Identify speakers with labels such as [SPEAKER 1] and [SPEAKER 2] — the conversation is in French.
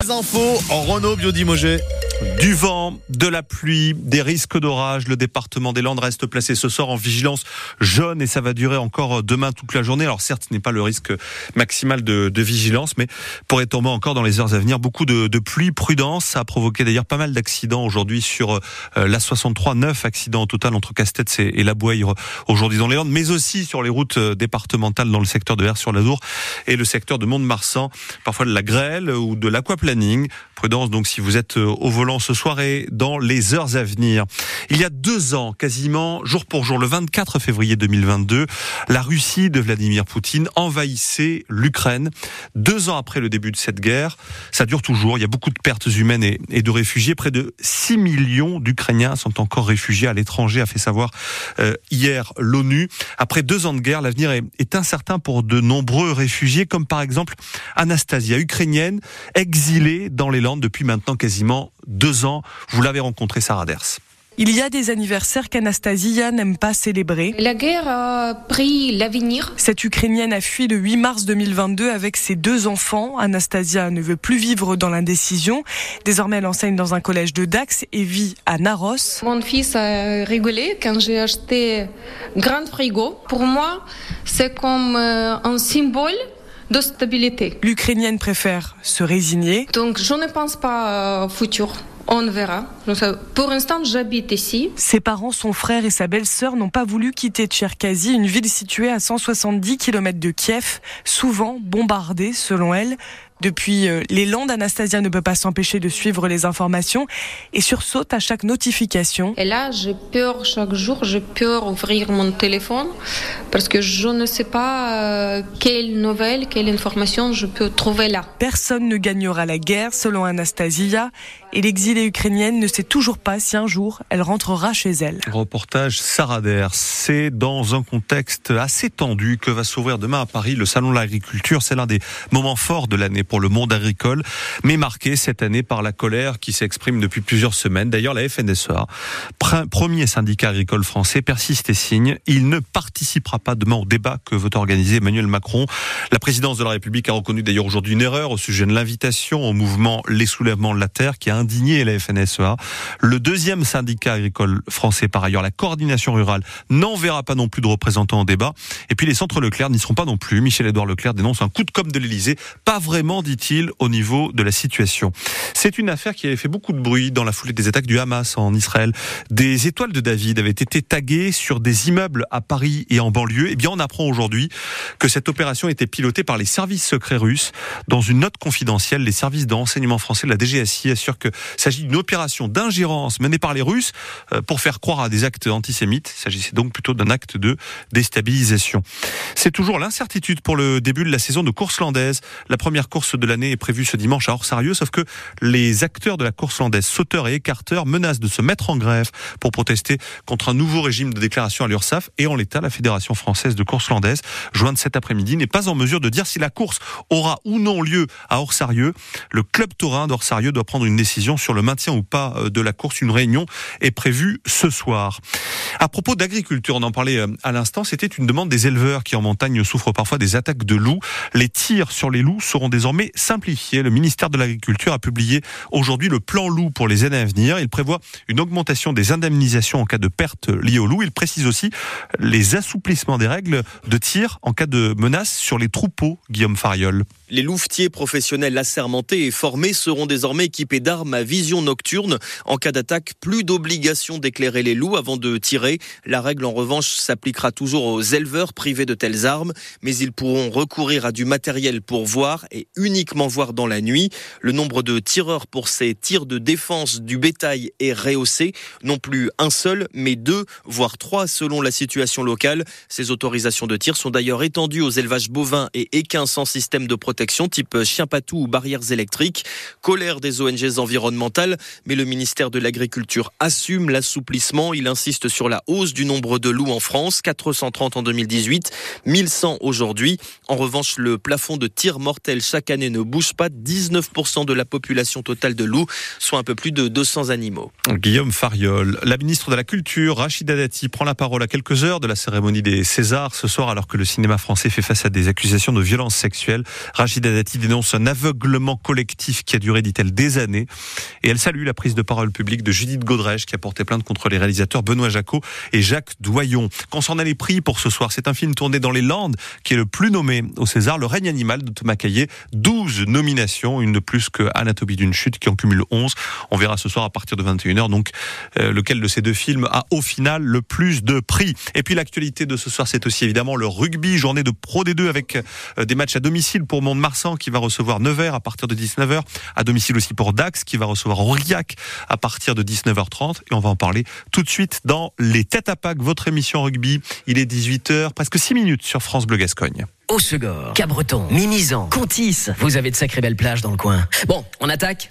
[SPEAKER 1] Les infos en Renault Biodimogé.
[SPEAKER 2] Du vent, de la pluie, des risques d'orage. Le département des Landes reste placé ce soir en vigilance jaune et ça va durer encore demain toute la journée. Alors certes, ce n'est pas le risque maximal de, de, vigilance, mais pourrait tomber encore dans les heures à venir. Beaucoup de, de pluie, prudence. Ça a provoqué d'ailleurs pas mal d'accidents aujourd'hui sur euh, la 63. 9 accidents au total entre Castets et, et La Bouille aujourd'hui dans les Landes, mais aussi sur les routes euh, départementales dans le secteur de Vers-sur-l'Adour et le secteur de Mont-de-Marsan. Parfois de la grêle ou de l'aquaplaning. Prudence donc si vous êtes euh, au volant ce soir et dans les heures à venir. Il y a deux ans, quasiment jour pour jour, le 24 février 2022, la Russie de Vladimir Poutine envahissait l'Ukraine. Deux ans après le début de cette guerre, ça dure toujours. Il y a beaucoup de pertes humaines et, de réfugiés. Près de 6 millions d'Ukrainiens sont encore réfugiés à l'étranger, a fait savoir euh, hier l'ONU. Après deux ans de guerre, l'avenir est incertain pour de nombreux réfugiés, comme par exemple Anastasia, ukrainienne, exilée dans les Landes depuis maintenant quasiment deux ans. Vous l'avez rencontré, Sarah Ders.
[SPEAKER 3] Il y a des anniversaires qu'Anastasia n'aime pas célébrer.
[SPEAKER 4] La guerre a pris l'avenir.
[SPEAKER 3] Cette Ukrainienne a fui le 8 mars 2022 avec ses deux enfants. Anastasia ne veut plus vivre dans l'indécision. Désormais, elle enseigne dans un collège de Dax et vit à Naros.
[SPEAKER 4] Mon fils a rigolé quand j'ai acheté grand frigo. Pour moi, c'est comme un symbole de stabilité.
[SPEAKER 3] L'Ukrainienne préfère se résigner.
[SPEAKER 4] Donc je ne pense pas au futur. On verra. Pour l'instant, j'habite ici.
[SPEAKER 3] Ses parents, son frère et sa belle-sœur n'ont pas voulu quitter Tcherkazy, une ville située à 170 km de Kiev, souvent bombardée, selon elle. Depuis les Landes, Anastasia ne peut pas s'empêcher de suivre les informations et sursaute à chaque notification.
[SPEAKER 4] Et là, j'ai peur chaque jour, j'ai peur d'ouvrir mon téléphone parce que je ne sais pas quelle nouvelle, quelle information je peux trouver là.
[SPEAKER 3] Personne ne gagnera la guerre, selon Anastasia, et ukrainienne ne sait toujours pas si un jour elle rentrera chez elle.
[SPEAKER 2] Reportage Sarah Der. C'est dans un contexte assez tendu que va s'ouvrir demain à Paris le Salon de l'agriculture. C'est l'un des moments forts de l'année pour le monde agricole, mais marqué cette année par la colère qui s'exprime depuis plusieurs semaines. D'ailleurs, la FNSEA, premier syndicat agricole français, persiste et signe. Il ne participera pas demain au débat que veut organiser Emmanuel Macron. La présidence de la République a reconnu d'ailleurs aujourd'hui une erreur au sujet de l'invitation au mouvement Les Soulèvements de la Terre qui a indigné la FNSEA. Le deuxième syndicat agricole français, par ailleurs, la coordination rurale, n'enverra pas non plus de représentants au débat. Et puis les centres Leclerc n'y seront pas non plus. Michel-Édouard Leclerc dénonce un coup de com' de l'Elysée. Pas vraiment, dit-il, au niveau de la situation. C'est une affaire qui avait fait beaucoup de bruit dans la foulée des attaques du Hamas en Israël. Des étoiles de David avaient été taguées sur des immeubles à Paris et en banlieue. Eh bien, on apprend aujourd'hui que cette opération était pilotée par les services secrets russes. Dans une note confidentielle, les services de renseignement français de la DGSI assurent qu'il s'agit d'une opération d'ingérence menée par les Russes pour faire croire à des actes antisémites. Il s'agissait donc plutôt d'un acte de déstabilisation. C'est toujours l'incertitude pour le début de la saison de course landaise. La première course de l'année est prévue ce dimanche à Orsarieux, sauf que les acteurs de la course landaise, sauteurs et écarteurs, menacent de se mettre en grève pour protester contre un nouveau régime de déclaration à l'URSSAF. Et en l'état, la Fédération française de course landaise, jointe cet après-midi, n'est pas en mesure de dire si la course aura ou non lieu à Orsarieux. Le club taurin d'Orsarieux doit prendre une décision sur le maintien ou pas de la course. Une réunion est prévue ce soir. À propos d'agriculture, on en parlait à l'instant, c'était une demande des éleveurs qui en montagne souffrent parfois des attaques de loups. Les tirs sur les loups seront désormais simplifiés. Le ministère de l'Agriculture a publié aujourd'hui le plan loup pour les années à venir. Il prévoit une augmentation des indemnisations en cas de perte liée au loup. Il précise aussi les assouplissements des règles de tir en cas de menace sur les troupeaux, Guillaume Fariol.
[SPEAKER 5] Les louvetiers professionnels assermentés et formés seront désormais équipés d'armes à vision nocturne. En cas d'attaque, plus d'obligation d'éclairer les loups avant de tirer. La règle, en revanche, s'appliquera toujours aux éleveurs privés de telles armes, mais ils pourront recourir à du matériel pour voir et uniquement voir dans la nuit. Le nombre de tireurs pour ces tirs de défense du bétail est rehaussé. Non plus un seul, mais deux, voire trois selon la situation locale. Ces autorisations de tir sont d'ailleurs étendues aux élevages bovins et équins sans système de protection type chien patou ou barrières électriques. Colère des ONG environnementales, mais le ministère de l'Agriculture assume l'assouplissement. Il insiste sur la hausse du nombre de loups en France, 430 en 2018, 1100 aujourd'hui. En revanche, le plafond de tir mortel chaque année ne bouge pas. 19% de la population totale de loups, soit un peu plus de 200 animaux.
[SPEAKER 2] Guillaume Fariol, la ministre de la Culture, Rachida Dati, prend la parole à quelques heures de la cérémonie des Césars ce soir alors que le cinéma français fait face à des accusations de violence sexuelle. Rachida Dati dénonce un aveuglement collectif qui a duré, dit-elle, des années. Et elle salue la prise de parole publique de Judith Godrèche qui a porté plainte contre les réalisateurs Benoît Jacot et Jacques Doyon. Concernant les prix pour ce soir, c'est un film tourné dans les Landes qui est le plus nommé au César, Le règne animal de Thomas Caillet. 12 nominations, une de plus que Anatomie d'une chute qui en cumule 11. On verra ce soir à partir de 21h donc euh, lequel de ces deux films a au final le plus de prix. Et puis l'actualité de ce soir, c'est aussi évidemment le rugby, journée de Pro D2 avec euh, des matchs à domicile pour Mont-de-Marsan qui va recevoir Nevers à partir de 19h, à domicile aussi pour Dax qui va recevoir Aurillac à partir de 19h30 et on va en parler tout de suite dans les têtes à Pâques, votre émission rugby. Il est 18h, presque 6 minutes sur France Bleu Gascogne.
[SPEAKER 6] Au Cabreton, Mimizan, Contis, vous avez de sacrées belles plages dans le coin. Bon, on attaque?